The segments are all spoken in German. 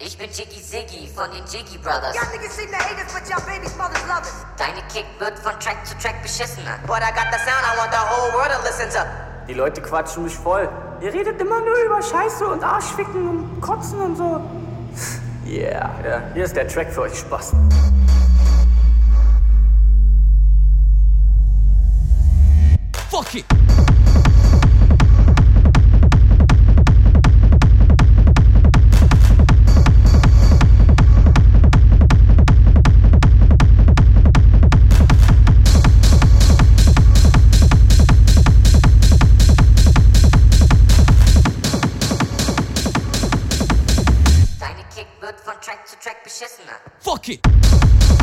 Ich bin Jiggy Ziggy von den Jiggy Brothers. Y'all niggas seem to hate us, but y'all babies mothers love us. Deine Kick wird von Track zu Track beschissener. But I got the sound I want the whole world to listen to. Die Leute quatschen mich voll. Ihr redet immer nur über Scheiße und Arschficken und Kotzen und so. Yeah, ja, hier ist der Track für euch Spaß. Fuck it. Fuck it.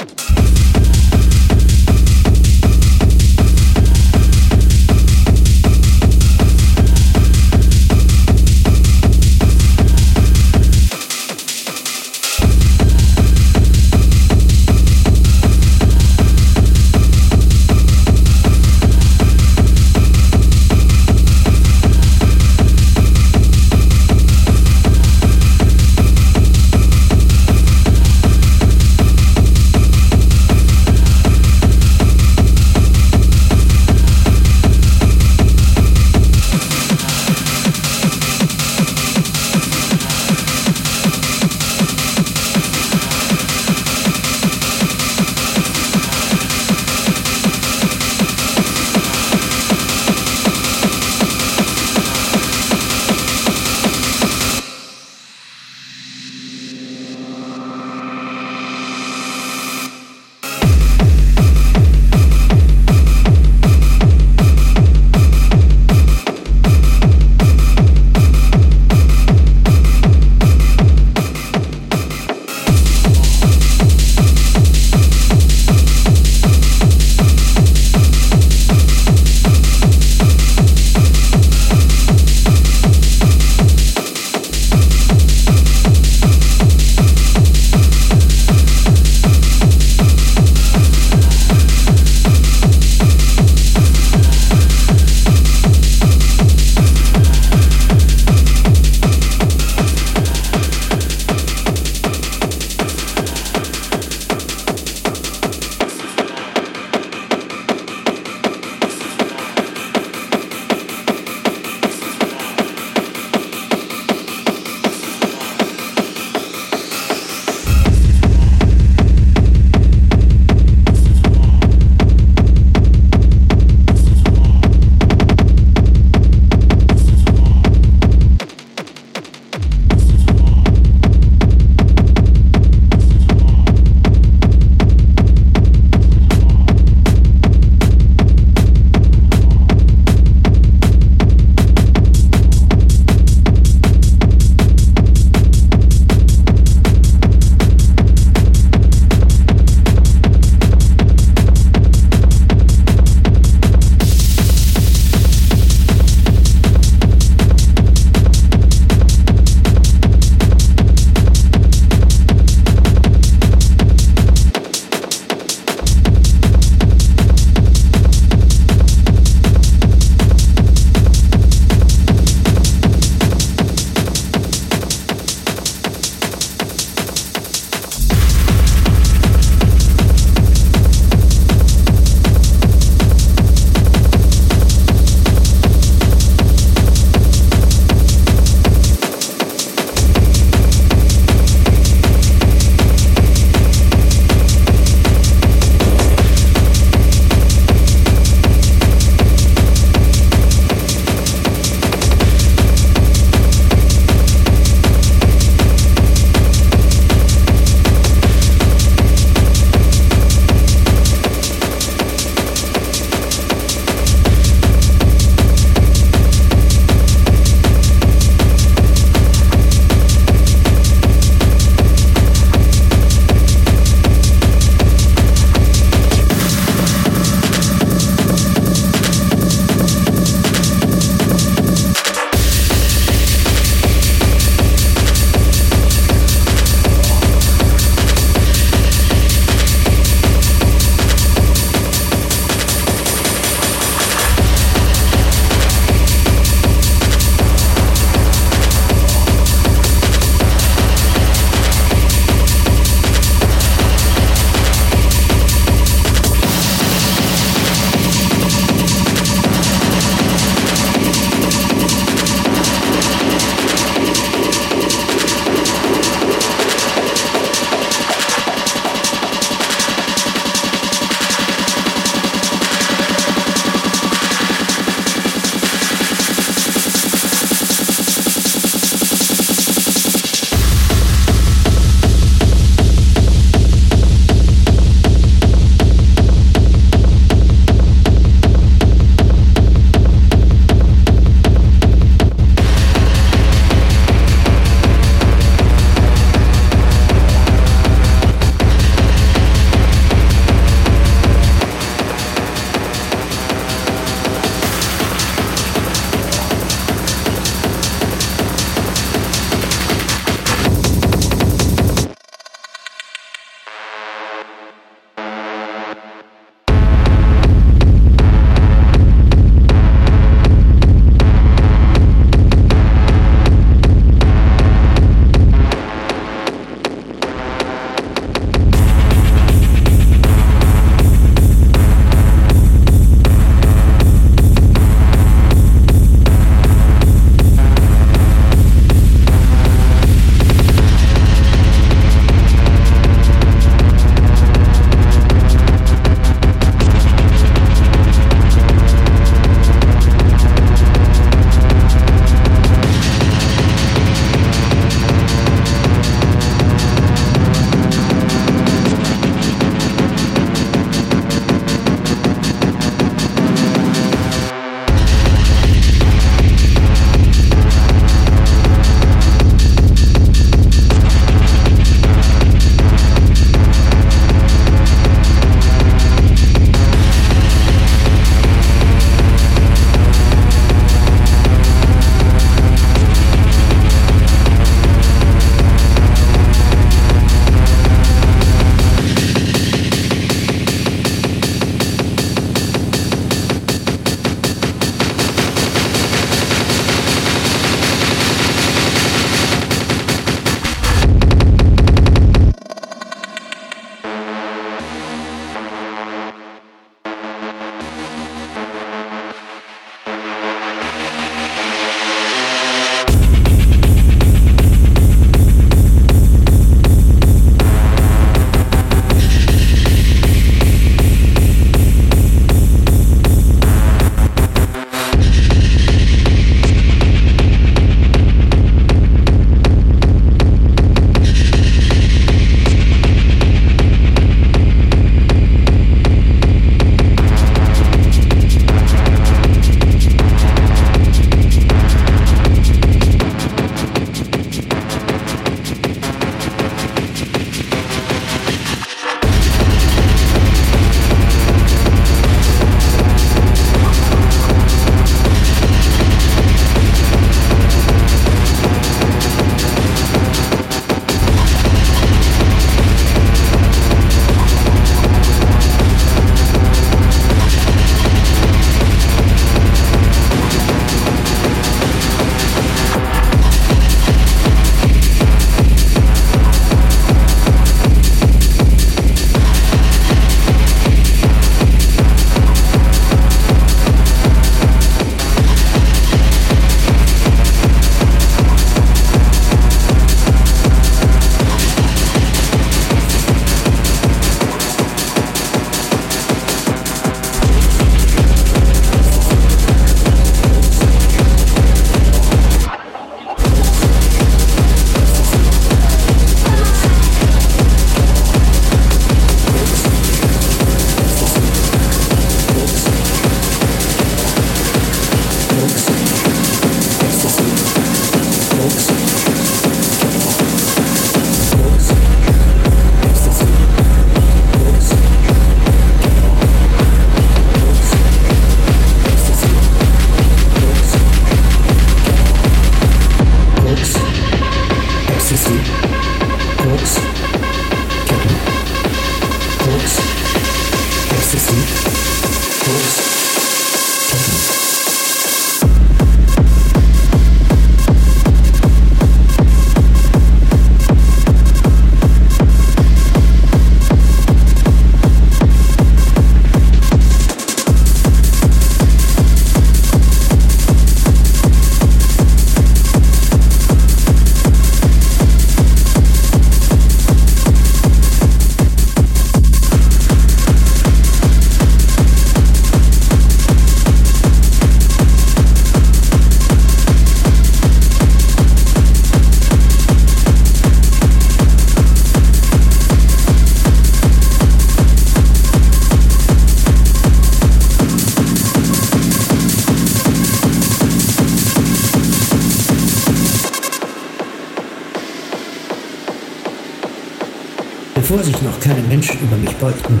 Menschen über mich beugten,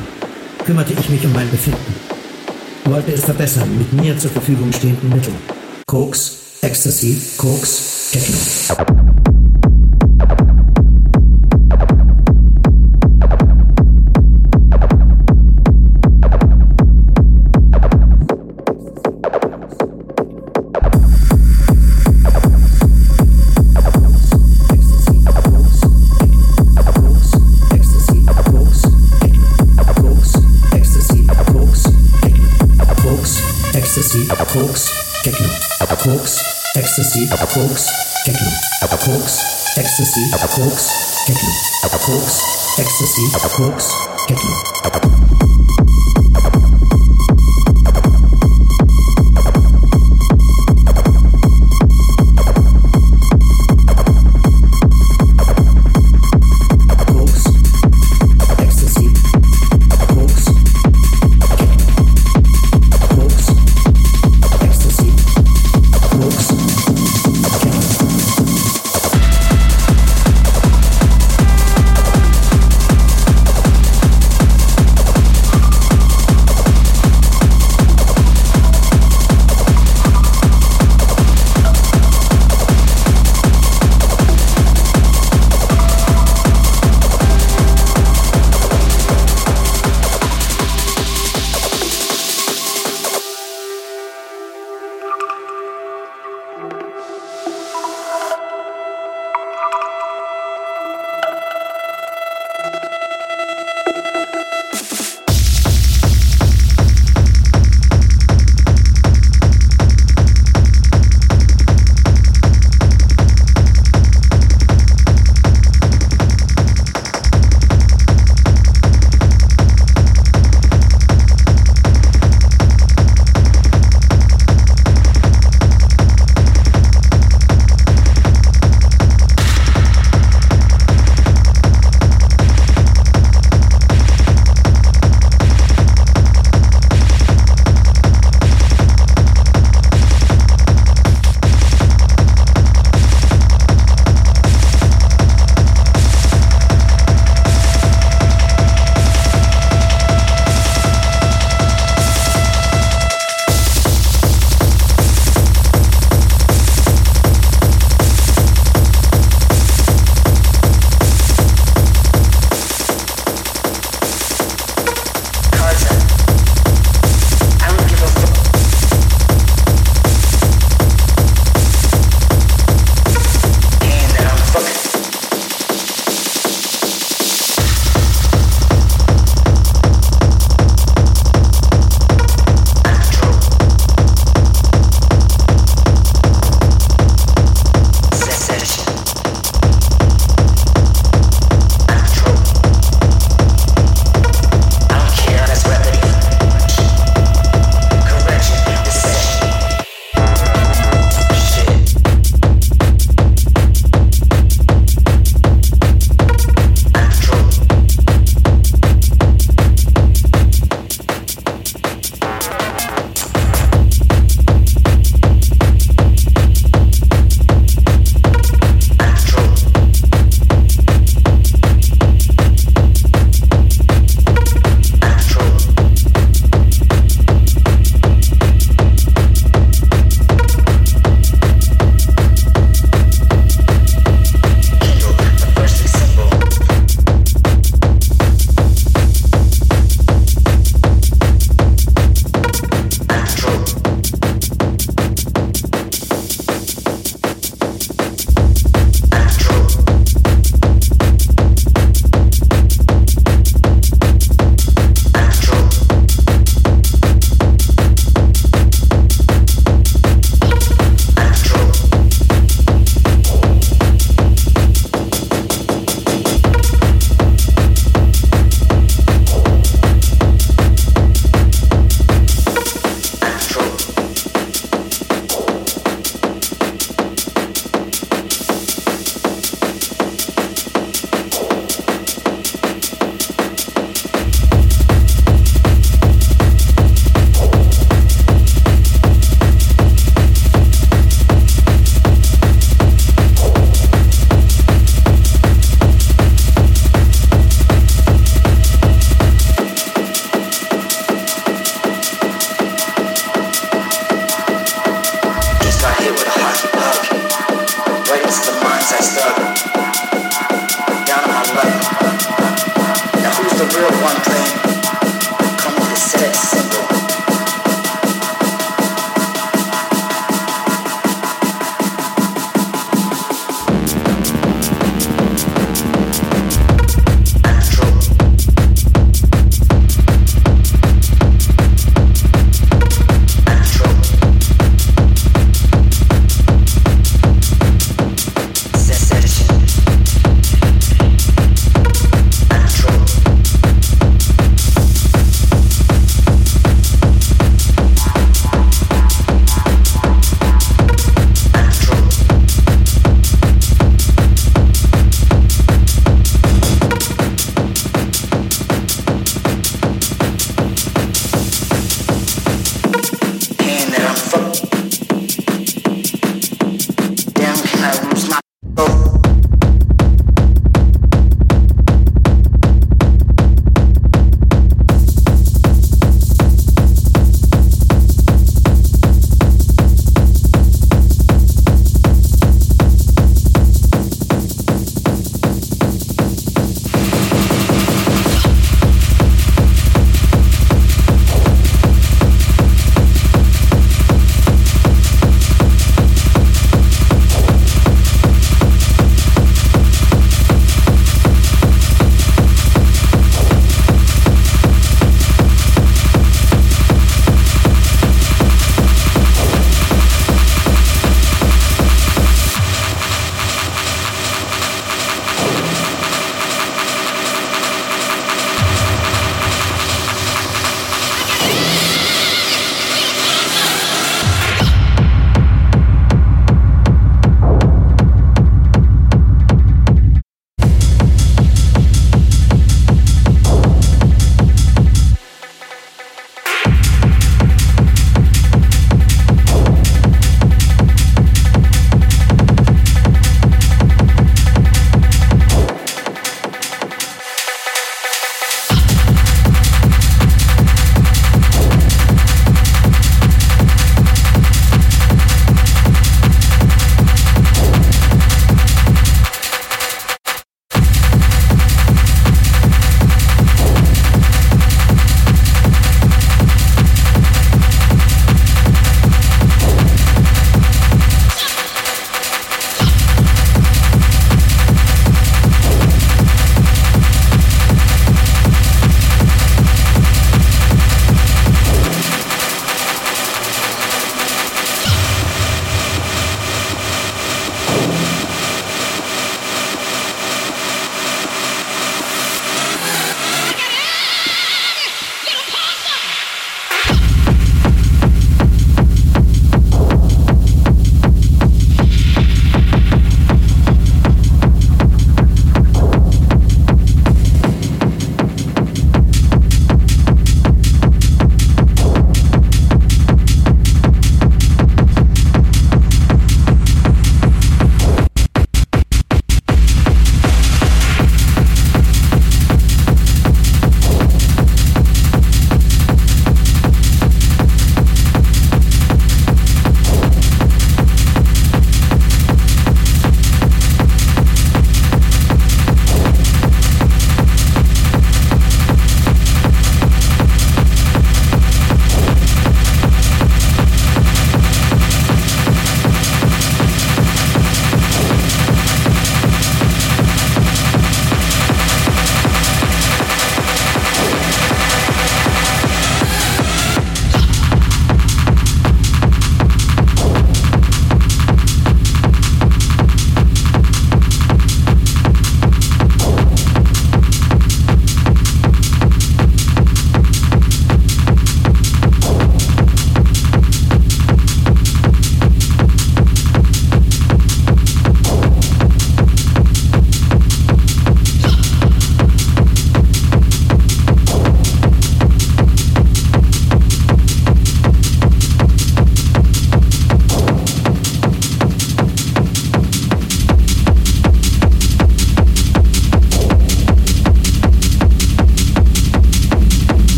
kümmerte ich mich um mein Befinden. Wollte es verbessern mit mir zur Verfügung stehenden Mitteln. Koks, Ecstasy, Koks, Techno. Ecstasy, Koks, Techno. Koks, Ecstasy, Koks, Techno. Koks, Ecstasy, Koks, Techno.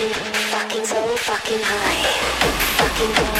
fucking, fucking so fucking high. Fucking